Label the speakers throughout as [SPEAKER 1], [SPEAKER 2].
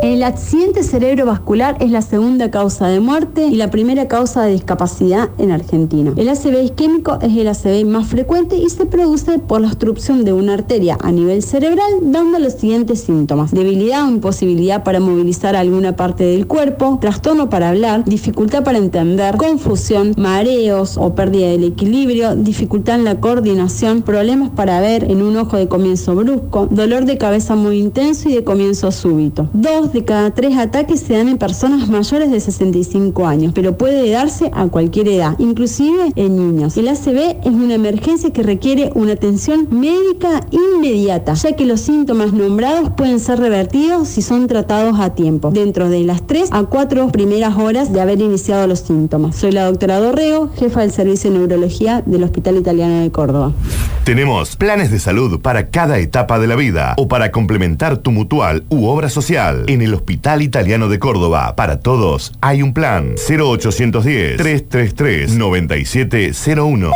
[SPEAKER 1] El accidente cerebrovascular es la segunda causa de muerte y la primera causa de discapacidad en Argentina. El ACV isquémico es el ACV más frecuente y se produce por la obstrucción de una arteria a nivel cerebral, dando los siguientes síntomas. Debilidad o imposibilidad para movilizar alguna parte del cuerpo, trastorno para hablar, dificultad para entender, confusión, mareos o pérdida del equilibrio, dificultad en la coordinación, problemas para ver en un ojo de comienzo brusco, dolor de cabeza muy intenso y de comienzo súbito. Dos de cada tres ataques se dan en personas mayores de 65 años, pero puede darse a cualquier edad, inclusive en niños. El ACV es una emergencia que requiere una atención médica inmediata, ya que los síntomas nombrados pueden ser revertidos si son tratados a tiempo, dentro de las 3 a 4 primeras horas de haber iniciado los síntomas. Soy la doctora Dorrego, jefa del Servicio de Neurología del Hospital Italiano de Córdoba.
[SPEAKER 2] Tenemos planes de salud para cada etapa de la vida o para complementar tu mutual u obra social. El Hospital Italiano de Córdoba, para todos hay un plan 0810-333-9701.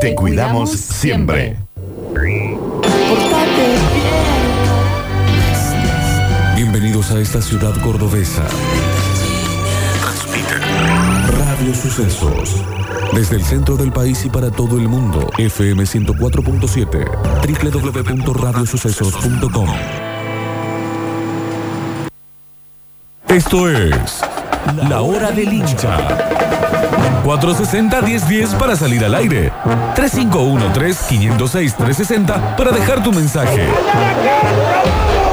[SPEAKER 2] Te cuidamos siempre.
[SPEAKER 3] Bienvenidos a esta ciudad cordobesa. Transmite Radio Sucesos. Desde el centro del país y para todo el mundo, FM 104.7, www.radiosucesos.com. Esto es La Hora del Hincha. 460-1010 para salir al aire. 351-3506-360 para dejar tu mensaje.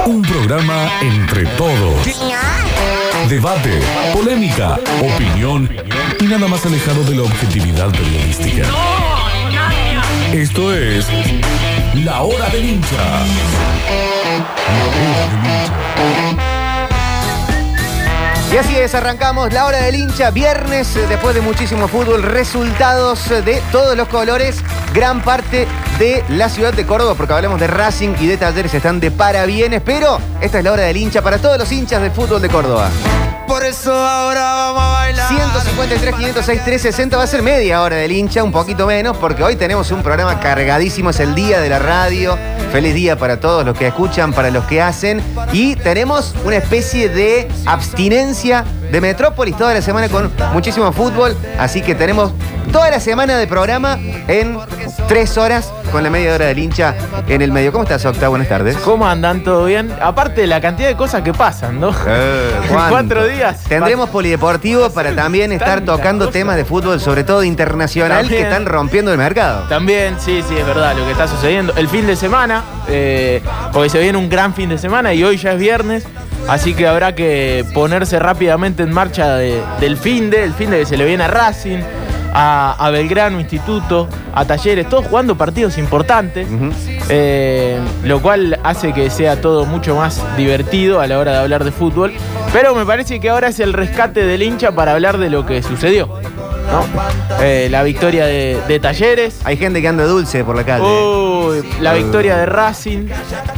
[SPEAKER 3] Un programa entre todos. Debate, polémica, opinión y nada más alejado de la objetividad periodística. Esto es La Hora del Hincha. La Hora del Hincha.
[SPEAKER 4] Y así es, arrancamos la hora del hincha, viernes, eh, después de muchísimo fútbol, resultados eh, de todos los colores, gran parte de la ciudad de Córdoba, porque hablamos de Racing y de Talleres, están de parabienes, pero esta es la hora del hincha para todos los hinchas del fútbol de Córdoba.
[SPEAKER 5] Por eso ahora vamos a bailar.
[SPEAKER 4] 153, 506, 360 va a ser media hora del hincha, un poquito menos, porque hoy tenemos un programa cargadísimo, es el día de la radio. Feliz día para todos los que escuchan, para los que hacen. Y tenemos una especie de abstinencia de Metrópolis toda la semana con muchísimo fútbol. Así que tenemos toda la semana de programa en tres horas con la media hora del hincha en el medio. ¿Cómo estás, Octa? Buenas tardes.
[SPEAKER 6] ¿Cómo andan? ¿Todo bien? Aparte de la cantidad de cosas que pasan, ¿no? En
[SPEAKER 4] ¿cuánto?
[SPEAKER 6] cuatro días.
[SPEAKER 4] Tendremos polideportivo para también estar tocando temas de fútbol, sobre todo internacional, que están rompiendo el mercado.
[SPEAKER 6] También, sí, sí, es verdad lo que está sucediendo. El fin de semana, eh, porque se viene un gran fin de semana y hoy ya es viernes, así que habrá que ponerse rápidamente en marcha de- del fin de, el fin de que se le viene a Racing, a, a Belgrano Instituto, a Talleres, todos jugando partidos importantes, eh, lo cual hace que sea todo mucho más divertido a la hora de hablar de fútbol. Pero me parece que ahora es el rescate del hincha para hablar de lo que sucedió. ¿No? Eh, la victoria de, de Talleres.
[SPEAKER 4] Hay gente que anda dulce por la calle.
[SPEAKER 6] Uy, la victoria de Racing,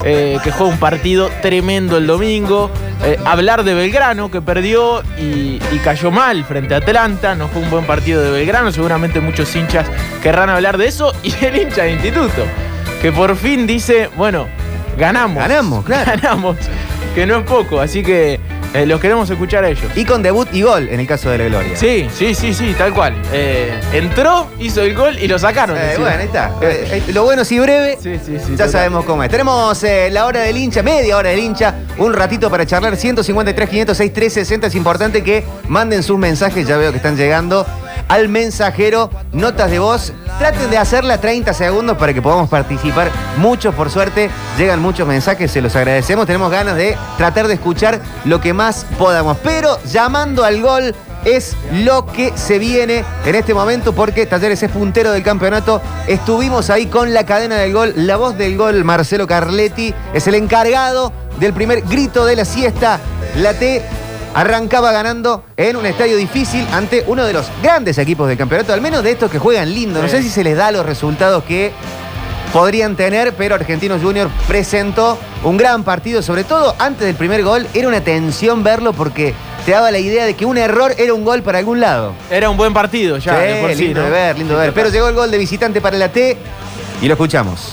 [SPEAKER 6] eh, que juega un partido tremendo el domingo. Eh, hablar de Belgrano, que perdió y, y cayó mal frente a Atlanta. No fue un buen partido de Belgrano. Seguramente muchos hinchas querrán hablar de eso. Y el hincha de instituto, que por fin dice, bueno, ganamos.
[SPEAKER 4] Ganamos, claro.
[SPEAKER 6] Ganamos, que no es poco. Así que eh, los queremos escuchar a ellos.
[SPEAKER 4] Y con debut y gol en el caso de la Gloria.
[SPEAKER 6] Sí, sí, sí, sí, tal cual. Eh, entró, hizo el gol y lo sacaron.
[SPEAKER 4] Eh, bueno, ahí está. Eh, lo bueno si breve.
[SPEAKER 6] Sí, sí, sí.
[SPEAKER 4] Ya
[SPEAKER 6] total.
[SPEAKER 4] sabemos cómo es. Tenemos la hora del hincha, media hora del hincha, un ratito para charlar. 153, 506, 360. Es importante que manden sus mensajes, ya veo que están llegando. Al mensajero, notas de voz. Traten de hacerla 30 segundos para que podamos participar. Muchos, por suerte, llegan muchos mensajes, se los agradecemos. Tenemos ganas de tratar de escuchar lo que más podamos. Pero llamando al gol es lo que se viene en este momento porque Talleres es puntero del campeonato. Estuvimos ahí con la cadena del gol. La voz del gol, Marcelo Carletti, es el encargado del primer grito de la siesta. La T arrancaba ganando en un estadio difícil ante uno de los grandes equipos del campeonato, al menos de estos que juegan lindo. No
[SPEAKER 6] Sí.
[SPEAKER 4] sé si se les da los resultados que podrían tener, pero Argentinos Junior presentó un gran partido, sobre todo antes del primer gol. Era una tensión verlo porque te daba la idea de que un error era un gol para algún lado.
[SPEAKER 6] Era un buen partido ya.
[SPEAKER 4] Sí,
[SPEAKER 6] de por sí,
[SPEAKER 4] lindo
[SPEAKER 6] ¿no?
[SPEAKER 4] de ver, lindo de
[SPEAKER 6] Sí,
[SPEAKER 4] ver. Pero llegó el gol de visitante para la T y lo escuchamos.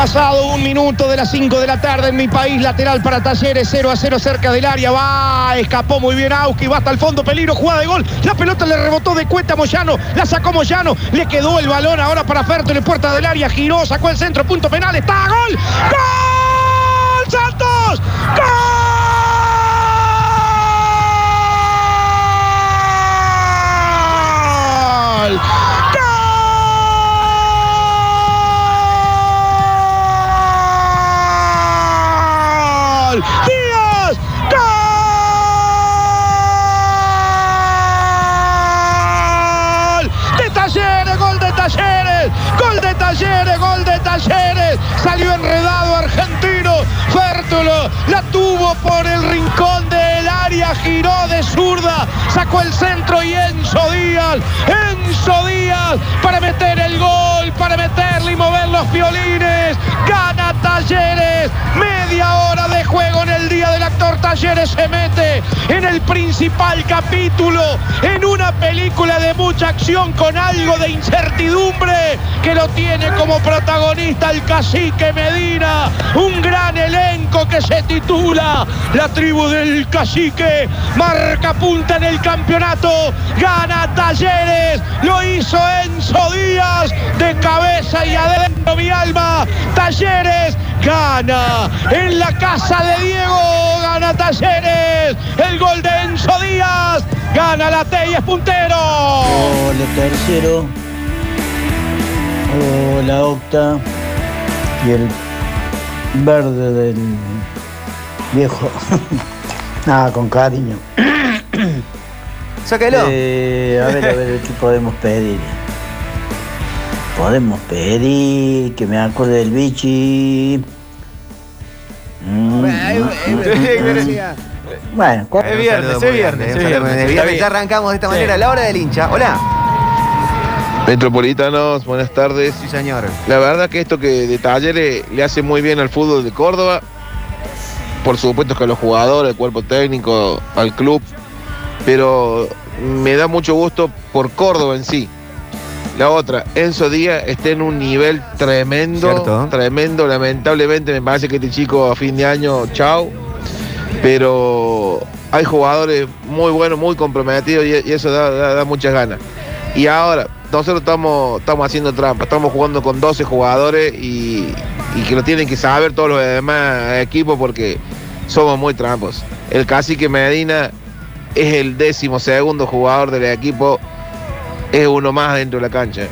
[SPEAKER 7] Pasado un minuto de las 5 de la tarde en mi país, lateral para Talleres, 0 a 0 cerca del área. Va, escapó muy bien Auski, va hasta el fondo, peligro, jugada de gol. La pelota le rebotó de cuenta a Moyano, la sacó Moyano, le quedó el balón ahora para Fertoli, puerta del área, giró, sacó el centro, punto penal, está, gol. ¡Gol! ¡Santos! ¡Gol! ¡Gol! ¡Díaz! ¡Gol! ¡De Talleres! ¡Gol de Talleres! ¡Gol de Talleres! ¡Gol de Talleres! Salió enredado argentino. Fértulo la tuvo por el rincón del área, giró de zurda, sacó el centro y Enzo Díaz, Enzo Díaz para meter el gol, para meterle y mover los violines. Talleres, media hora de juego en el día del actor Talleres se mete en el principal capítulo, en una película de mucha acción con algo de incertidumbre que lo tiene como protagonista el cacique Medina, un gran elenco que se titula La tribu del cacique, marca punta en el campeonato, gana Talleres, lo hizo Enzo Díaz de cabeza y adentro mi alma, Talleres gana en la casa de Diego, gana Talleres, el gol de Enzo Díaz, gana la T y es puntero.
[SPEAKER 8] Hola tercero. Hola octa. Y el verde del viejo. Nada, con cariño.
[SPEAKER 4] Sáquelo.
[SPEAKER 8] Eh, a ver, a ver, ¿qué podemos pedir? Podemos pedir que me acuerde del bichi. Mm, mm, mm, Bueno,
[SPEAKER 6] Es viernes, es viernes, es.
[SPEAKER 4] Ya arrancamos de esta
[SPEAKER 6] Sí.
[SPEAKER 4] manera, la hora del hincha. Hola.
[SPEAKER 9] Metropolitanos, buenas tardes.
[SPEAKER 4] Sí, señor.
[SPEAKER 9] La verdad que esto que de Talleres le hace muy bien al fútbol de Córdoba. Por supuesto que a los jugadores, al cuerpo técnico, al club. Pero me da mucho gusto por Córdoba en sí. La otra, Enzo Díaz está en un nivel tremendo,
[SPEAKER 4] Cierto.
[SPEAKER 9] tremendo. Lamentablemente me parece que este chico a fin de año, chao. Pero hay jugadores muy buenos, muy comprometidos y, y eso da, da- da muchas ganas. Y ahora, nosotros estamos, estamos haciendo trampa, estamos jugando con 12 jugadores y, y que lo tienen que saber todos los demás equipos porque somos muy trampos. El cacique Medina es el décimo segundo jugador del equipo, es uno más dentro de la cancha.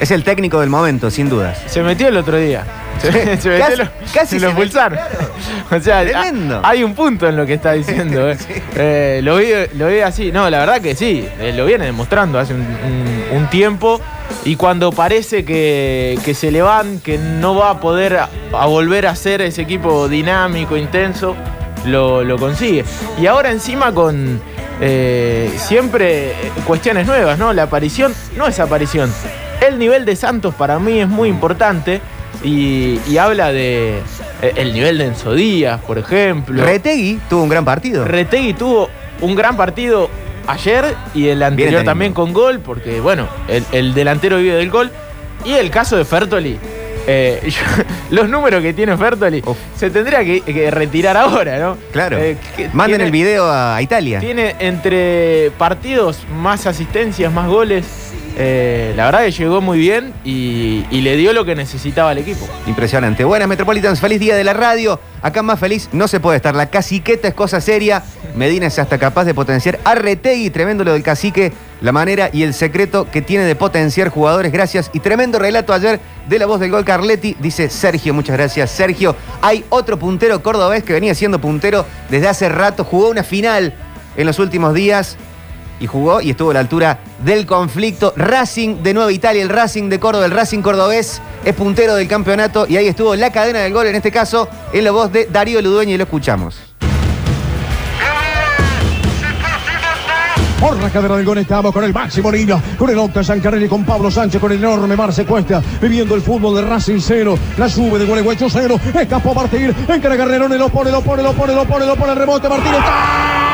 [SPEAKER 4] Es el técnico del momento, sin dudas.
[SPEAKER 6] Se metió el otro día. Se, se metió
[SPEAKER 4] Casi-
[SPEAKER 6] lo-
[SPEAKER 4] casi
[SPEAKER 6] se lo
[SPEAKER 4] se metió,
[SPEAKER 6] expulsaron. O sea,
[SPEAKER 4] Tremendo.
[SPEAKER 6] ha- hay un punto en lo que está diciendo. eh. Eh, lo, vi, lo vi así. No, la verdad que sí. eh, lo viene demostrando hace un, un- un tiempo. Y cuando parece que, que se le van, que no va a poder a, a volver a ser ese equipo dinámico, intenso, lo, lo consigue. Y ahora encima con eh, siempre eh, cuestiones nuevas, ¿no? La aparición no es aparición. El nivel de Santos para mí es muy importante y, y habla de eh, el nivel de Enzo Díaz, por ejemplo.
[SPEAKER 4] Retegui tuvo un gran partido.
[SPEAKER 6] Retegui tuvo un gran partido ayer y el anterior también con gol, porque bueno, el, el delantero vive del gol. Y el caso de Fertoli. Eh, yo- los números que tiene Fertoli
[SPEAKER 4] Uf.
[SPEAKER 6] se tendría que, que retirar ahora, ¿no?
[SPEAKER 4] Claro.
[SPEAKER 6] Eh,
[SPEAKER 4] Manden
[SPEAKER 6] tiene-
[SPEAKER 4] el video a, Italia.
[SPEAKER 6] Tiene entre partidos más asistencias, más goles. Eh, la verdad que llegó muy bien y, y le dio lo que necesitaba al equipo.
[SPEAKER 4] Impresionante. Buenas Metropolitans, feliz día de la radio. Acá más feliz no se puede estar. La caciqueta es cosa seria. Medina es hasta capaz de potenciar a Retegui. Tremendo lo del cacique. La manera y el secreto que tiene de potenciar jugadores. Gracias. Y tremendo relato ayer de la voz del gol Carletti. Dice Sergio, muchas gracias Sergio. Hay otro puntero cordobés que venía siendo puntero desde hace rato. Jugó una final en los últimos días y jugó y estuvo a la altura del conflicto. Racing de Nueva Italia, el Racing de Córdoba, el Racing cordobés es puntero del campeonato y ahí estuvo la cadena del gol, en este caso en la voz de Darío Ludueña y lo escuchamos.
[SPEAKER 7] Por la cadera del gol estamos con el máximo niño, con el Octa Sancarelli, con Pablo Sánchez, con el enorme Marce Cuesta, viviendo el fútbol de Racing cero, la sube de Gualeguaychú cero, escapó Martín, encara Guerrerone, lo pone, lo pone, lo pone, lo pone, lo pone, el rebote, Martín está.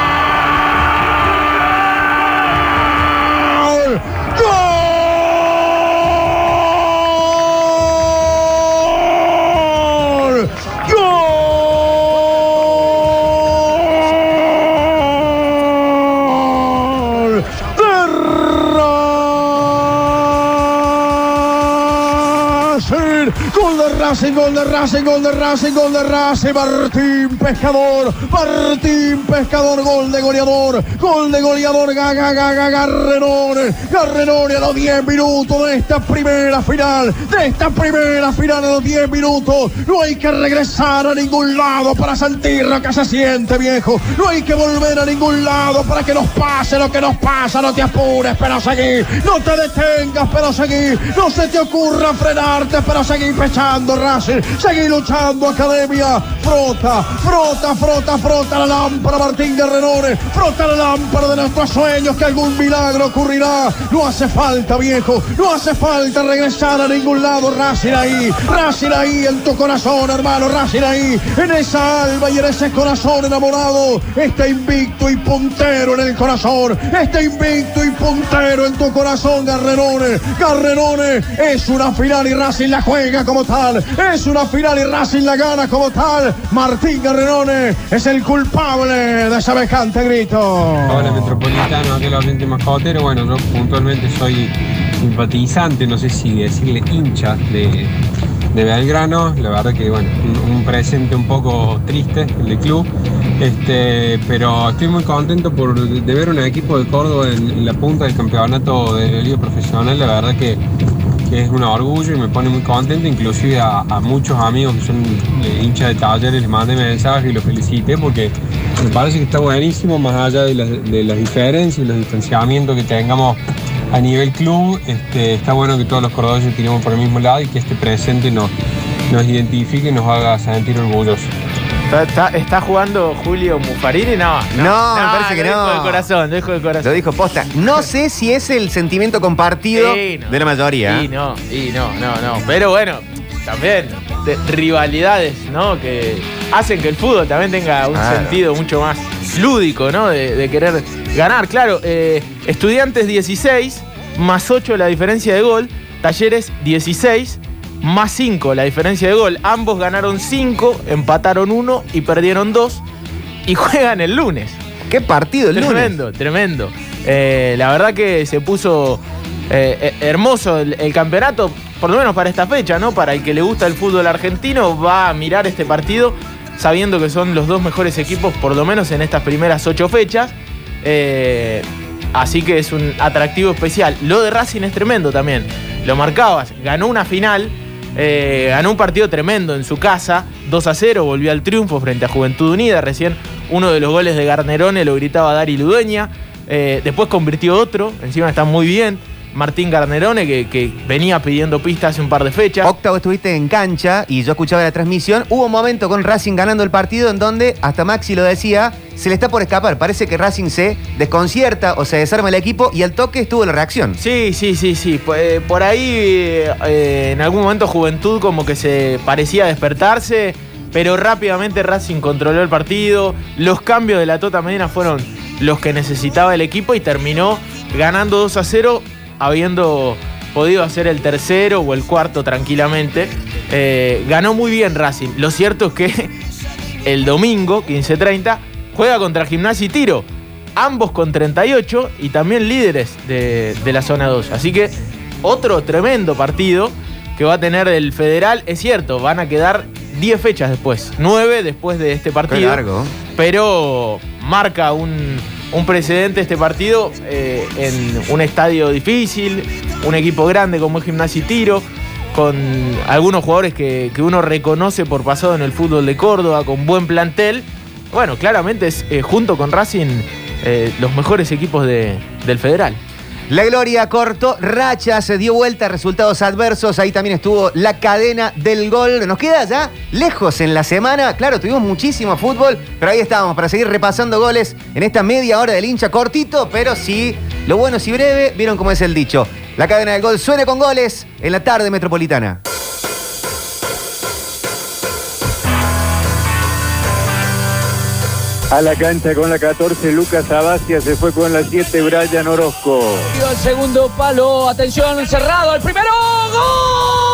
[SPEAKER 10] Racing, gol de Racing, gol de Racing, gol de Racing. Martín Pescador, Martín Pescador, gol de goleador, gol de goleador. Gaga, gaga, Garrenón, Garrenón a los 10 minutos de esta primera final, de esta primera final a los 10 minutos. No hay que regresar a ningún lado para sentir lo que se siente, viejo. No hay que volver a ningún lado para que nos pase lo que nos pasa. No te apures, pero seguí. No te detengas, pero seguí. No se te ocurra frenarte, pero seguí Racing. Seguí luchando, Academia. Frota, frota, frota, frota la lámpara, Martín Guerrerone. Frota la lámpara de nuestros sueños, que algún milagro ocurrirá. No hace falta, viejo. No hace falta regresar a ningún lado, Racing ahí. Racing ahí en tu corazón, hermano. Racing ahí, en esa alma y en ese corazón enamorado. Está invicto y puntero en el corazón. Está invicto y puntero en tu corazón, Garrerone. Garrerone es una final y Racing la juega como tal. Es una final y Racing la gana como tal. Martín Garrerone es el culpable de semejante grito.
[SPEAKER 11] Hola Metropolitano, aquel oyente mascotero. Bueno, yo puntualmente soy simpatizante, no sé si decirle hincha de, de Belgrano. La verdad que bueno, un, presente un poco triste el del club. Este, pero estoy muy contento por de ver un equipo de Córdoba en, la punta del campeonato de liga profesional. La verdad que, que es un orgullo y me pone muy contento. Inclusive a, muchos amigos que son eh, hinchas de talleres les mandé mensajes y los felicité porque me parece que está buenísimo más allá de las, de las diferencias y los distanciamientos que tengamos a nivel club, este, está bueno que todos los cordobeses tiremos por el mismo lado y que este presente nos, nos identifique y nos haga sentir orgullosos.
[SPEAKER 6] ¿Está, está- está jugando Julio Mufarini? No, no,
[SPEAKER 4] No, me parece que
[SPEAKER 6] lo
[SPEAKER 4] no.
[SPEAKER 6] Dijo de corazón, lo dijo de corazón.
[SPEAKER 4] Lo dijo posta. No sé si es el sentimiento compartido
[SPEAKER 6] Sí, no.
[SPEAKER 4] de la mayoría.
[SPEAKER 6] Y no, y no, no, no. Pero bueno, también de- rivalidades, ¿no? Que hacen que el fútbol también tenga un
[SPEAKER 4] Claro.
[SPEAKER 6] sentido mucho más lúdico, ¿no? De, de querer ganar. Claro, eh, estudiantes 16, más 8 la diferencia de gol. Talleres 16, más 5 la diferencia de gol. Ambos ganaron 5, empataron 1 y perdieron 2. Y juegan el lunes.
[SPEAKER 4] ¿Qué partido el lunes?
[SPEAKER 6] Tremendo, tremendo. Eh, la verdad que se puso eh, eh, hermoso el, el campeonato, por lo menos para esta fecha, ¿no? Para el que le gusta el fútbol argentino, va a mirar este partido sabiendo que son los dos mejores equipos, por lo menos en estas primeras ocho fechas. Eh, así que es un atractivo especial. Lo de Racing es tremendo también. Lo marcabas, ganó una final. Eh, ganó un partido tremendo en su casa, 2 a 0, volvió al triunfo frente a Juventud Unida. Recién uno de los goles de Garnerone lo gritaba Dari Ludueña. Eh, después convirtió otro, encima está muy bien. Martín Garnerone, que, que venía pidiendo pistas hace un par de fechas.
[SPEAKER 4] Octavo estuviste en cancha y yo escuchaba la transmisión. Hubo un momento con Racing ganando el partido en donde, hasta Maxi lo decía, se le está por escapar. Parece que Racing se desconcierta o se desarma el equipo y al toque estuvo la reacción.
[SPEAKER 6] Sí, sí, sí, sí. Por, eh, por ahí, eh, en algún momento Juventud como que se parecía despertarse, pero rápidamente Racing controló el partido. Los cambios de la Tota Medina fueron los que necesitaba el equipo y terminó ganando 2 a 0, habiendo podido hacer el tercero o el cuarto tranquilamente. Eh, ganó muy bien Racing. Lo cierto es que el domingo, 15.30, juega contra Gimnasia y Tiro. Ambos con 38 y también líderes de, de la zona 2. Así que otro tremendo partido que va a tener el Federal. Es cierto, van a quedar 10 fechas después, 9 después de este partido.
[SPEAKER 4] Qué largo.
[SPEAKER 6] Pero marca un, un precedente este partido eh, en un estadio difícil, un equipo grande como es Gimnasia y Tiro, con algunos jugadores que, que uno reconoce por pasado en el fútbol de Córdoba, con buen plantel. Bueno, claramente es eh, junto con Racing eh, los mejores equipos de- del Federal.
[SPEAKER 4] La Gloria cortó racha, se dio vuelta, resultados adversos. Ahí también estuvo la cadena del gol. Nos queda ya lejos en la semana. Claro, tuvimos muchísimo fútbol, pero ahí estábamos para seguir repasando goles en esta media hora del hincha cortito, pero sí, lo bueno es y breve. Vieron cómo es el dicho. La cadena del gol suene con goles en la tarde metropolitana.
[SPEAKER 12] A la cancha con la 14, Lucas Abacia se fue con la 7, Brian Orozco.
[SPEAKER 13] El segundo palo, atención, cerrado, el primero, ¡gol!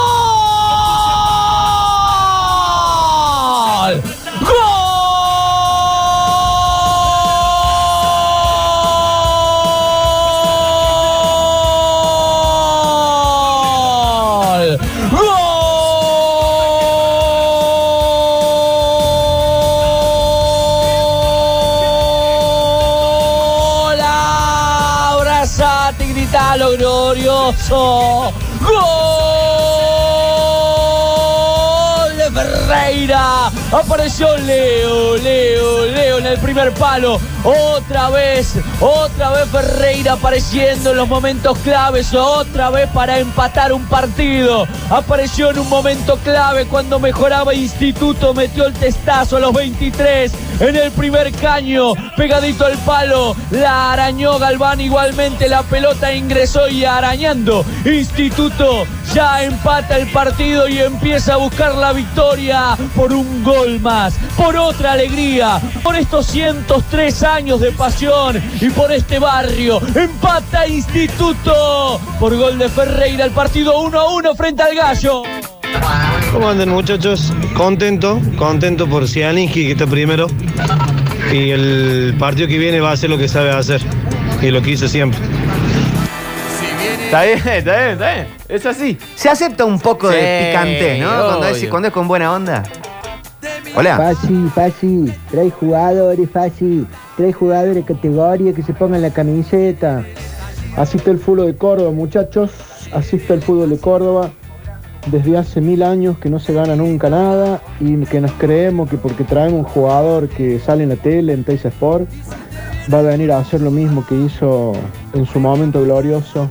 [SPEAKER 13] Grita lo glorioso. ¡Gol de Ferreira! Apareció Leo, Leo, Leo en el primer palo. Otra vez, otra vez Ferreira apareciendo en los momentos claves, otra vez para empatar un partido. Apareció en un momento clave cuando mejoraba Instituto, metió el testazo a los 23 en el primer caño, pegadito al palo. La arañó Galván igualmente, la pelota ingresó y arañando. Instituto ya empata el partido y empieza a buscar la victoria por un gol más, por otra alegría, por estos 103 años de pasión y por este barrio. Empata Instituto por gol de Ferreira el partido 1 a 1 frente al Gallo.
[SPEAKER 14] ¿Cómo andan muchachos? Contento, contento por Cialinski que está primero. Y el partido que viene va a hacer lo que sabe hacer. Y lo que hizo siempre.
[SPEAKER 6] Está bien, está bien, está bien. Es así.
[SPEAKER 4] Se acepta un poco de picante, ¿no? Cuando es, cuando es con buena onda. Hola.
[SPEAKER 15] Fácil, fácil. Trae jugadores, fácil. Trae jugadores de categoría que se pongan la camiseta. Así está el fútbol de Córdoba, muchachos. Así está el fútbol de Córdoba. Desde hace mil años que no se gana nunca nada y que nos creemos que porque traemos un jugador que sale en la tele, en Teis Sport, va a venir a hacer lo mismo que hizo en su momento glorioso.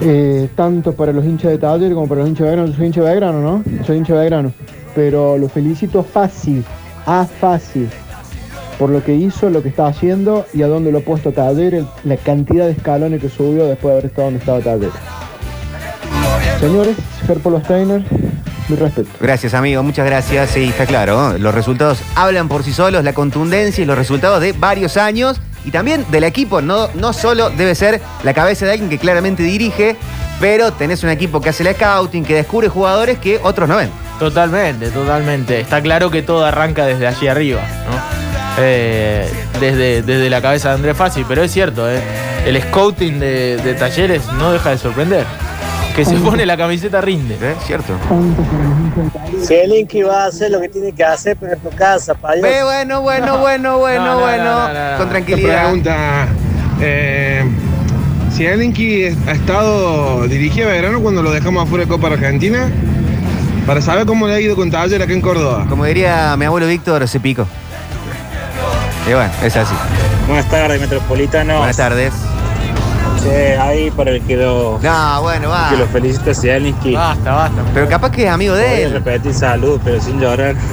[SPEAKER 15] Eh, tanto para los hinchas de Taller como para los hinchas de Belgrano. Yo soy hincha de Belgrano, ¿no? Soy hincha de Belgrano. Pero lo felicito fácil, a fácil, por lo que hizo, lo que está haciendo y a dónde lo ha puesto Taller, el- la cantidad de escalones que subió después de haber estado donde estaba Taller. Señores, Gerpolo Steiner, mi respeto.
[SPEAKER 4] Gracias, amigo, muchas gracias. Sí, está claro. ¿no? Los resultados hablan por sí solos, la contundencia y los resultados de varios años y también del equipo. No, no solo debe ser la cabeza de alguien que claramente dirige, pero tenés un equipo que hace la scouting, que descubre jugadores que otros no ven.
[SPEAKER 6] Totalmente, totalmente. Está claro que todo arranca desde allí arriba, ¿no? Eh, desde, desde la cabeza de Andrés Fassi, pero es cierto, ¿eh? el scouting de, de talleres no deja de sorprender. Que se pone la camiseta rinde.
[SPEAKER 4] ¿Eh? Cierto.
[SPEAKER 16] Zelinski va a hacer lo que tiene que hacer, pero en tu casa, pa' Dios.
[SPEAKER 4] Ve, bueno, bueno, bueno, bueno,
[SPEAKER 16] No, no,
[SPEAKER 4] bueno.
[SPEAKER 16] no, no, no.
[SPEAKER 4] Con tranquilidad.
[SPEAKER 9] Pregunta. Eh, Zielinski ha estado dirigido a Belgrano cuando lo dejamos afuera de Copa Argentina. Para saber cómo le ha ido con Taller acá en Córdoba.
[SPEAKER 4] Como diría mi abuelo Víctor, se pico. Y bueno, es así.
[SPEAKER 16] Buenas tardes, Metropolitano.
[SPEAKER 4] Buenas tardes.
[SPEAKER 16] Che, ahí para el que lo,
[SPEAKER 4] No, bueno, va.
[SPEAKER 16] que lo felicita a Zielinski.
[SPEAKER 6] Basta, basta.
[SPEAKER 4] Pero capaz que es amigo de
[SPEAKER 16] Voy a
[SPEAKER 4] él.
[SPEAKER 16] repetir salud, pero sin llorar.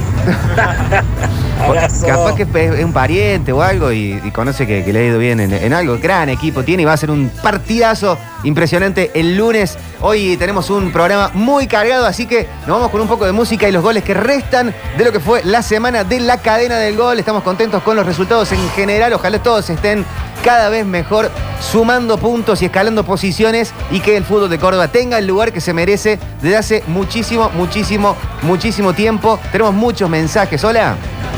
[SPEAKER 16] Abrazo.
[SPEAKER 4] Capaz que es un pariente o algo y, y conoce que, que le ha ido bien en, en algo. Gran equipo tiene y va a ser un partidazo impresionante el lunes. Hoy tenemos un programa muy cargado, así que nos vamos con un poco de música y los goles que restan de lo que fue la semana de la cadena del gol. Estamos contentos con los resultados en general. Ojalá todos estén cada vez mejor, sumando puntos y escalando posiciones y que el fútbol de Córdoba tenga el lugar que se merece desde hace muchísimo, muchísimo, muchísimo tiempo. Tenemos muchos mensajes. Hola.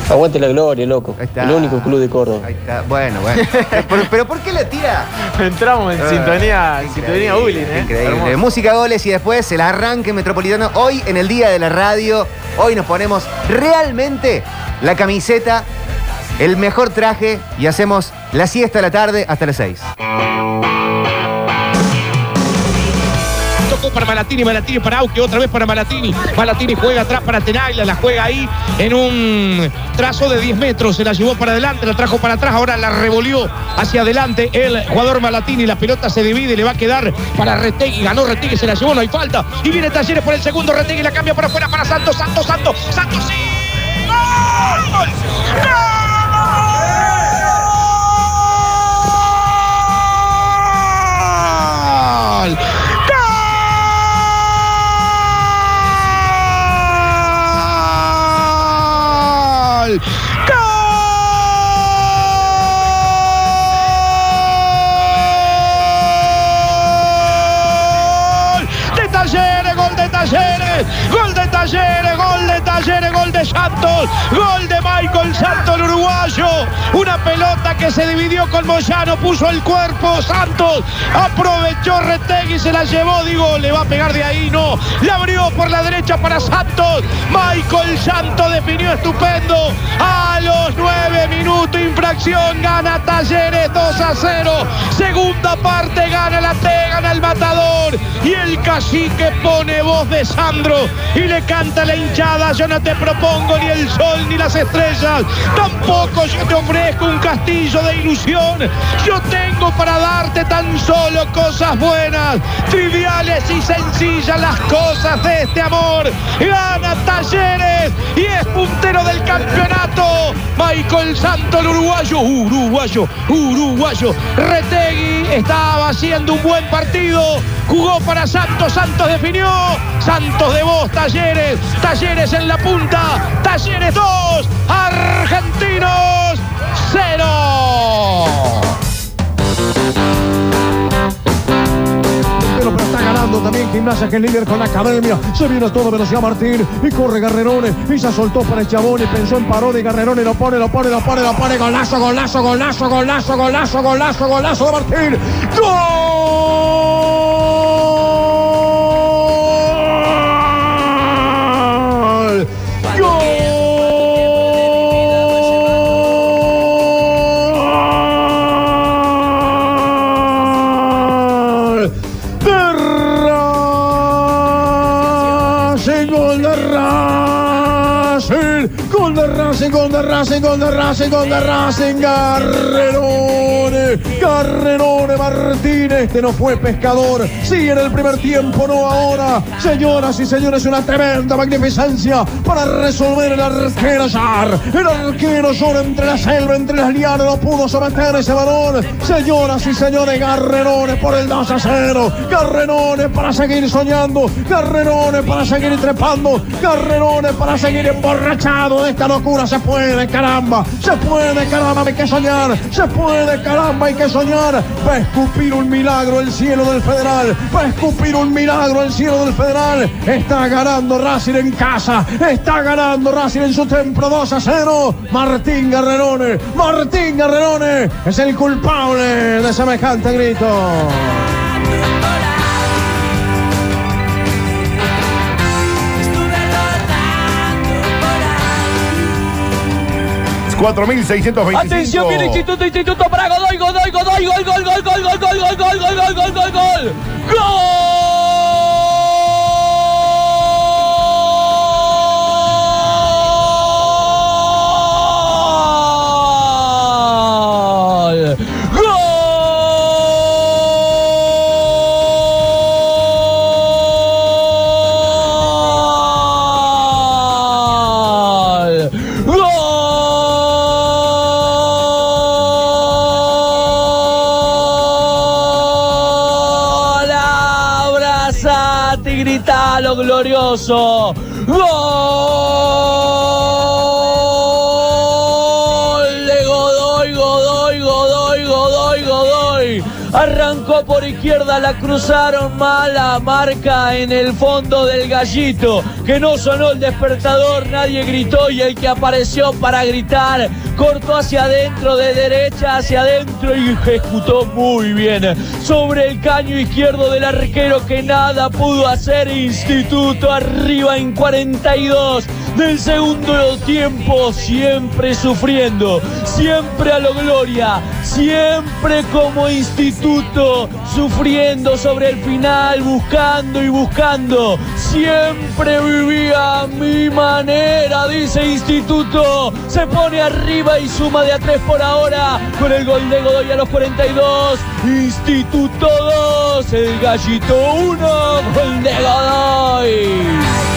[SPEAKER 16] Aguante la gloria, loco.
[SPEAKER 4] está.
[SPEAKER 16] El único club de Córdoba.
[SPEAKER 4] Ahí está. Bueno, bueno. pero, pero ¿por qué la tira?
[SPEAKER 6] Entramos en
[SPEAKER 4] Ah,
[SPEAKER 6] sintonía, en
[SPEAKER 4] increíble,
[SPEAKER 6] sintonía bullying, ¿eh?
[SPEAKER 4] Increíble.
[SPEAKER 6] Hermoso.
[SPEAKER 4] Música, goles y después el arranque metropolitano. Hoy en el día de la radio, hoy nos ponemos realmente la camiseta, el mejor traje y hacemos la siesta a la tarde hasta las 6.
[SPEAKER 7] Para Malatini, Malatini para Auque, otra vez para Malatini. Malatini juega atrás para Tenaglia, la juega ahí en un trazo de 10 metros. Se la llevó para adelante, la trajo para atrás, ahora la revolvió hacia adelante el jugador Malatini. La pelota se divide, le va a quedar para Retegui. Ganó Retegui, se la llevó, no hay falta. Y viene Talleres por el segundo, Retegui la cambia para afuera para Santos, Santos, Santos, Santos, sí. ¡Gol! ¡Gol de Talleres! ¡Gol de Talleres! ¡Gol de Santos! ¡Gol de Michael Santos, el uruguayo! Una pelota que se dividió con Moyano, puso el cuerpo Santos, aprovechó Retegui, se la llevó, digo, le va a pegar de ahí, no, la abrió por la derecha para Santos, Michael Santos definió estupendo a los nueve minutos, infracción acción, gana Talleres 2 a 0. Segunda parte, gana la T, gana el matador. Y el cacique pone voz de Sandro y le canta la hinchada. Yo no te propongo ni el sol ni las estrellas. Tampoco yo te ofrezco un castillo de ilusión. Yo tengo para darte tan solo cosas buenas, triviales y sencillas las cosas de este amor. Gana Talleres y es puntero del campeonato. Michael Santo, el uruguayo, uruguayo, uruguayo. Retegui estaba haciendo un buen partido. Jugó para Santos, Santos definió. Santos de voz, Talleres, Talleres en la punta. Talleres 2, Argentinos 0.
[SPEAKER 10] Pero, pero está ganando también Gimnasia que es líder con la academia. Se viene a toda velocidad Martín y corre Garrerone y se soltó para el chabón y pensó en Parodi. Garrerone lo pone, lo pone, lo pone, lo pone. Golazo, golazo, golazo, golazo, golazo, golazo, golazo de Martín. ¡Gol! Racing, Racing, Racing, Racing, Racing, Racing, Renone ¡Garrerone Martínez! Que no fue pescador. Sí, en el primer tiempo, no ahora. Señoras y señores, una tremenda magnificencia para resolver el arquero Sar. El arquero Sar entre la selva, entre las lianas, no pudo someter ese balón. Señoras y señores, Garrerone por el 2 a 0. Garrerone para seguir soñando. Garrerone para seguir trepando. Garrerone para seguir emborrachado de esta locura. Se puede, caramba. Se puede, caramba, hay que soñar. Se puede, caramba, hay que soñar. Va a escupir un milagro el cielo del Federal. Va a escupir un milagro el cielo del Federal. Está ganando Racing en casa. Está ganando Racing en su templo 2 a 0. Martín Garrerone. Martín Garrerone es el culpable de semejante grito.
[SPEAKER 2] 4.625.
[SPEAKER 13] Atención, viene Instituto, Instituto para Godoy, Godoy, Godoy, gol, gol, gol, gol, gol, gol, gol, gol, gol, gol, gol, gol, gol. ¡Gol! Glorioso. ¡Gol! De Godoy, Godoy, Godoy, Godoy, Godoy. Arrancó por izquierda, la cruzaron mala marca en el fondo del gallito. Que no sonó el despertador, nadie gritó y el que apareció para gritar cortó hacia adentro, de derecha hacia adentro y ejecutó muy bien. Sobre el caño izquierdo del arquero que nada pudo hacer. Instituto arriba en 42 del segundo tiempo, siempre sufriendo, siempre a lo gloria, siempre como instituto, sufriendo sobre el final, buscando y buscando, siempre vivía a mi manera, dice instituto, se pone arriba y suma de a tres por ahora, con el gol de Godoy a los 42, instituto 2, el gallito 1, gol de Godoy.